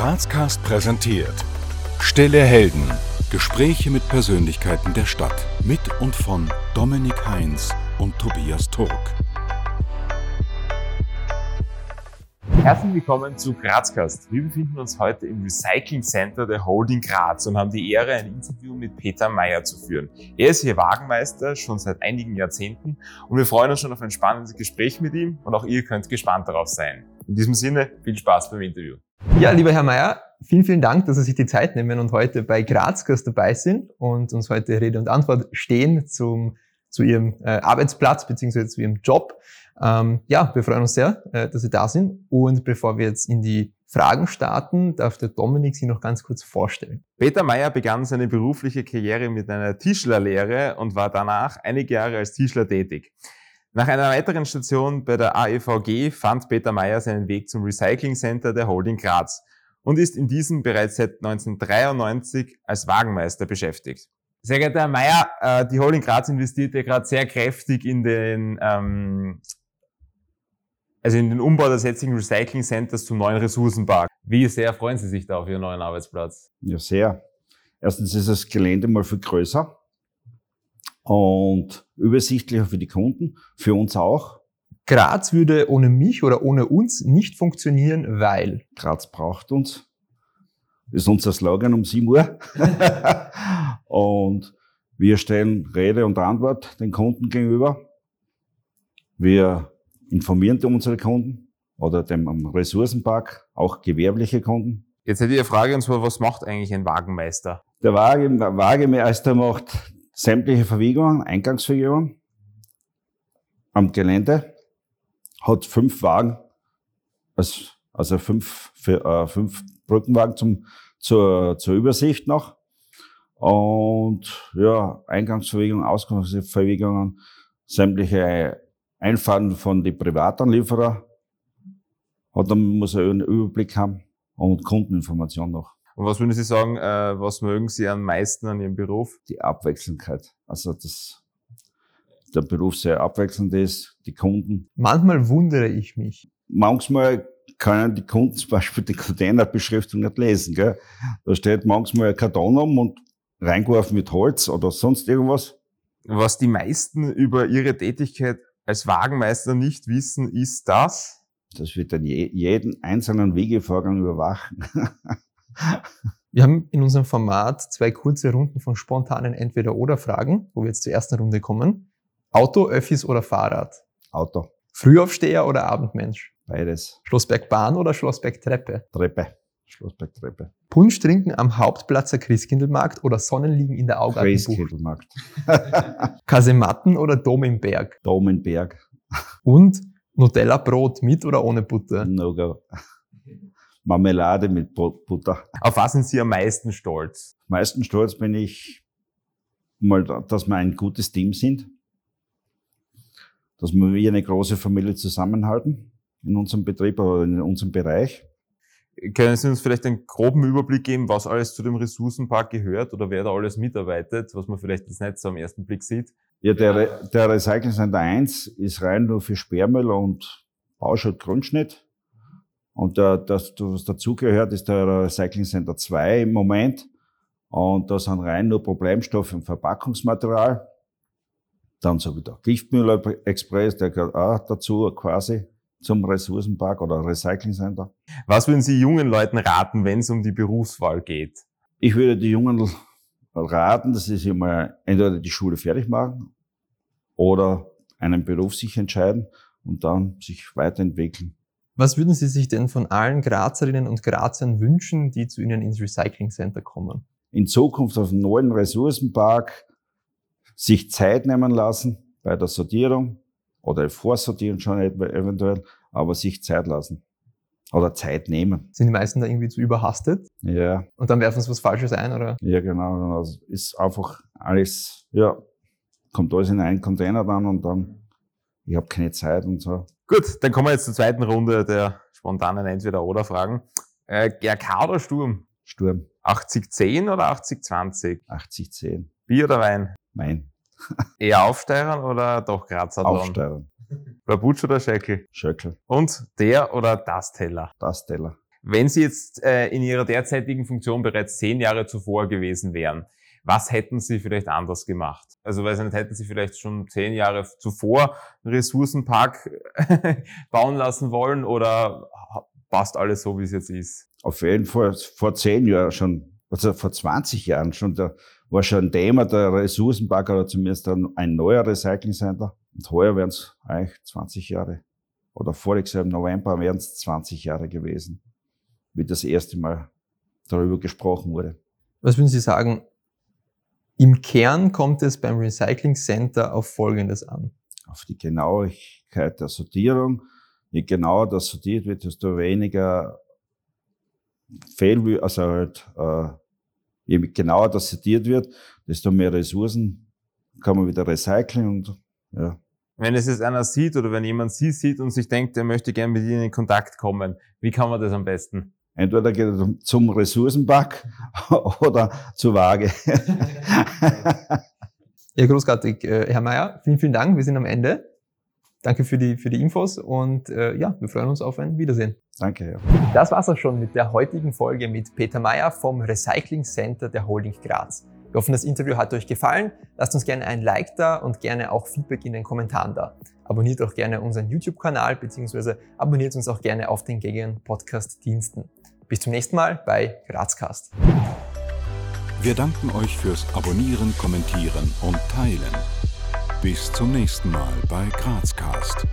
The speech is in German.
Grazcast präsentiert Stille Helden. Gespräche mit Persönlichkeiten der Stadt. Mit und von Dominik Heinz und Tobias Turk. Herzlich willkommen zu Grazcast. Wir befinden uns heute im Recycling Center der Holding Graz und haben die Ehre, ein Interview mit Peter Meyer zu führen. Er ist hier Wagenmeister schon seit einigen Jahrzehnten und wir freuen uns schon auf ein spannendes Gespräch mit ihm und auch ihr könnt gespannt darauf sein. In diesem Sinne, viel Spaß beim Interview. Ja, lieber Herr Mayer, vielen, vielen Dank, dass Sie sich die Zeit nehmen und heute bei Grazkurs dabei sind und uns heute Rede und Antwort stehen zum, zu Ihrem äh, Arbeitsplatz bzw. zu Ihrem Job. Ähm, ja, wir freuen uns sehr, äh, dass Sie da sind. Und bevor wir jetzt in die Fragen starten, darf der Dominik Sie noch ganz kurz vorstellen. Peter Meyer begann seine berufliche Karriere mit einer Tischlerlehre und war danach einige Jahre als Tischler tätig. Nach einer weiteren Station bei der AEVG fand Peter Meyer seinen Weg zum Recycling Center der Holding Graz und ist in diesem bereits seit 1993 als Wagenmeister beschäftigt. Sehr geehrter Herr Meyer, äh, die Holding Graz investiert ja gerade sehr kräftig in den, ähm, also in den Umbau des jetzigen Recycling Centers zum neuen Ressourcenpark. Wie sehr freuen Sie sich da auf Ihren neuen Arbeitsplatz? Ja, sehr. Erstens ist das Gelände mal viel größer und übersichtlicher für die Kunden, für uns auch. Graz würde ohne mich oder ohne uns nicht funktionieren, weil Graz braucht uns. Das ist unser Slogan um 7 Uhr. und wir stellen Rede und Antwort den Kunden gegenüber. Wir informieren unsere Kunden oder dem Ressourcenpark, auch gewerbliche Kunden. Jetzt hätte ich eine Frage, und zwar, was macht eigentlich ein Wagenmeister? Der Wagenmeister macht sämtliche Verwegungen, Eingangsverwegungen am Gelände, hat fünf Wagen, also fünf, äh, fünf Brückenwagen zum, zur, zur Übersicht noch. Und ja, Eingangsverwegungen, Ausgangsverwegungen, sämtliche Einfahrten von den Privatanlieferer. Hat, dann muss er einen Überblick haben und Kundeninformation noch. Und was würden Sie sagen, äh, was mögen Sie am meisten an Ihrem Beruf? Die Abwechslungskeit. Also, dass der Beruf sehr abwechselnd ist, die Kunden. manchmal wundere ich mich. Manchmal können die Kunden zum Beispiel die Containerbeschriftung nicht lesen. Gell? Da steht manchmal ein Karton um und reingeworfen mit Holz oder sonst irgendwas. Was die meisten über Ihre Tätigkeit als Wagenmeister nicht wissen, ist das? Das wird dann je, jeden einzelnen Wegevorgang überwachen. Wir haben in unserem Format zwei kurze Runden von spontanen Entweder-Oder-Fragen, wo wir jetzt zur ersten Runde kommen. Auto, Öffis oder Fahrrad? Auto. Frühaufsteher oder Abendmensch? Beides. Schlossbergbahn oder Schlossbergtreppe? Treppe. Schlossbergtreppe. Punsch trinken am Hauptplatzer Christkindlmarkt oder Sonnenliegen in der Augartenbucht? Christkindlmarkt. Kasematten oder Dom im Berg? Dom im Berg. Und Nutella-Brot mit oder ohne Butter? No go. Marmelade mit Butter. Auf was sind Sie am meisten stolz? Am meisten stolz bin ich mal, dass wir ein gutes Team sind. Dass wir wie eine große Familie zusammenhalten in unserem Betrieb oder in unserem Bereich. Können Sie uns vielleicht einen groben Überblick geben, was alles zu dem Ressourcenpark gehört oder wer da alles mitarbeitet, was man vielleicht jetzt nicht so am ersten Blick sieht? Ja, der, der Recycling Center 1 ist rein nur für Sperrmüll und Bauschutt, Grundschnitt. Und der, das, was dazugehört, ist der Recycling Center 2 im Moment. Und da sind rein nur Problemstoffe und Verpackungsmaterial. Dann so wie der Giftmüller Express, der gehört auch dazu quasi zum Ressourcenpark oder Recycling Center. Was würden Sie jungen Leuten raten, wenn es um die Berufswahl geht? Ich würde die Jungen raten, dass sie sich mal entweder die Schule fertig machen oder einen Beruf sich entscheiden und dann sich weiterentwickeln. Was würden Sie sich denn von allen Grazerinnen und Grazern wünschen, die zu Ihnen ins Recycling Center kommen? In Zukunft auf dem neuen Ressourcenpark sich Zeit nehmen lassen bei der Sortierung oder vorsortieren schon eventuell, aber sich Zeit lassen. Oder Zeit nehmen. Sind die meisten da irgendwie zu überhastet? Ja. Und dann werfen sie was Falsches ein, oder? Ja, genau. Also ist einfach alles, ja, kommt alles in einen Container dann und dann, ich habe keine Zeit und so. Gut, dann kommen wir jetzt zur zweiten Runde der spontanen Entweder-Oder-Fragen. Äh, GRK oder Sturm? Sturm. 80-10 oder 80-20? 80-10. Bier oder Wein? Wein. Eher aufsteigern oder doch Grazer Aufsteigern. Oder Butch oder Schäckel? Schöckel. Und der oder das Teller? Das Teller. Wenn Sie jetzt äh, in Ihrer derzeitigen Funktion bereits zehn Jahre zuvor gewesen wären, was hätten Sie vielleicht anders gemacht? Also, weiß ich nicht, hätten Sie vielleicht schon zehn Jahre zuvor einen Ressourcenpark bauen lassen wollen oder passt alles so, wie es jetzt ist? Auf jeden Fall vor zehn Jahren schon, also vor 20 Jahren schon, da war schon ein Thema der Ressourcenpark oder zumindest ein, ein neuer Recycling Center. Und heuer wären es eigentlich 20 Jahre. Oder voriges Jahr im November wären es 20 Jahre gewesen, wie das erste Mal darüber gesprochen wurde. Was würden Sie sagen, im Kern kommt es beim Recycling Center auf Folgendes an. Auf die Genauigkeit der Sortierung. Je genauer das sortiert wird, desto weniger Fehl, also halt, äh, je genauer das sortiert wird, desto mehr Ressourcen kann man wieder recyceln und, ja. Wenn es jetzt einer sieht oder wenn jemand sie sieht und sich denkt, er möchte gerne mit Ihnen in Kontakt kommen, wie kann man das am besten? Entweder geht er zum Ressourcenpack oder zur Waage. ja, großartig. Äh, Herr Mayer, vielen, vielen Dank. Wir sind am Ende. Danke für die, für die Infos und äh, ja, wir freuen uns auf ein Wiedersehen. Danke. Ja. Das war's auch schon mit der heutigen Folge mit Peter Mayer vom Recycling Center der Holding Graz. Wir hoffen, das Interview hat euch gefallen. Lasst uns gerne ein Like da und gerne auch Feedback in den Kommentaren da. Abonniert auch gerne unseren YouTube-Kanal bzw. abonniert uns auch gerne auf den gängigen Podcast-Diensten. Bis zum nächsten Mal bei Grazcast. Wir danken euch fürs Abonnieren, Kommentieren und Teilen. Bis zum nächsten Mal bei Grazcast.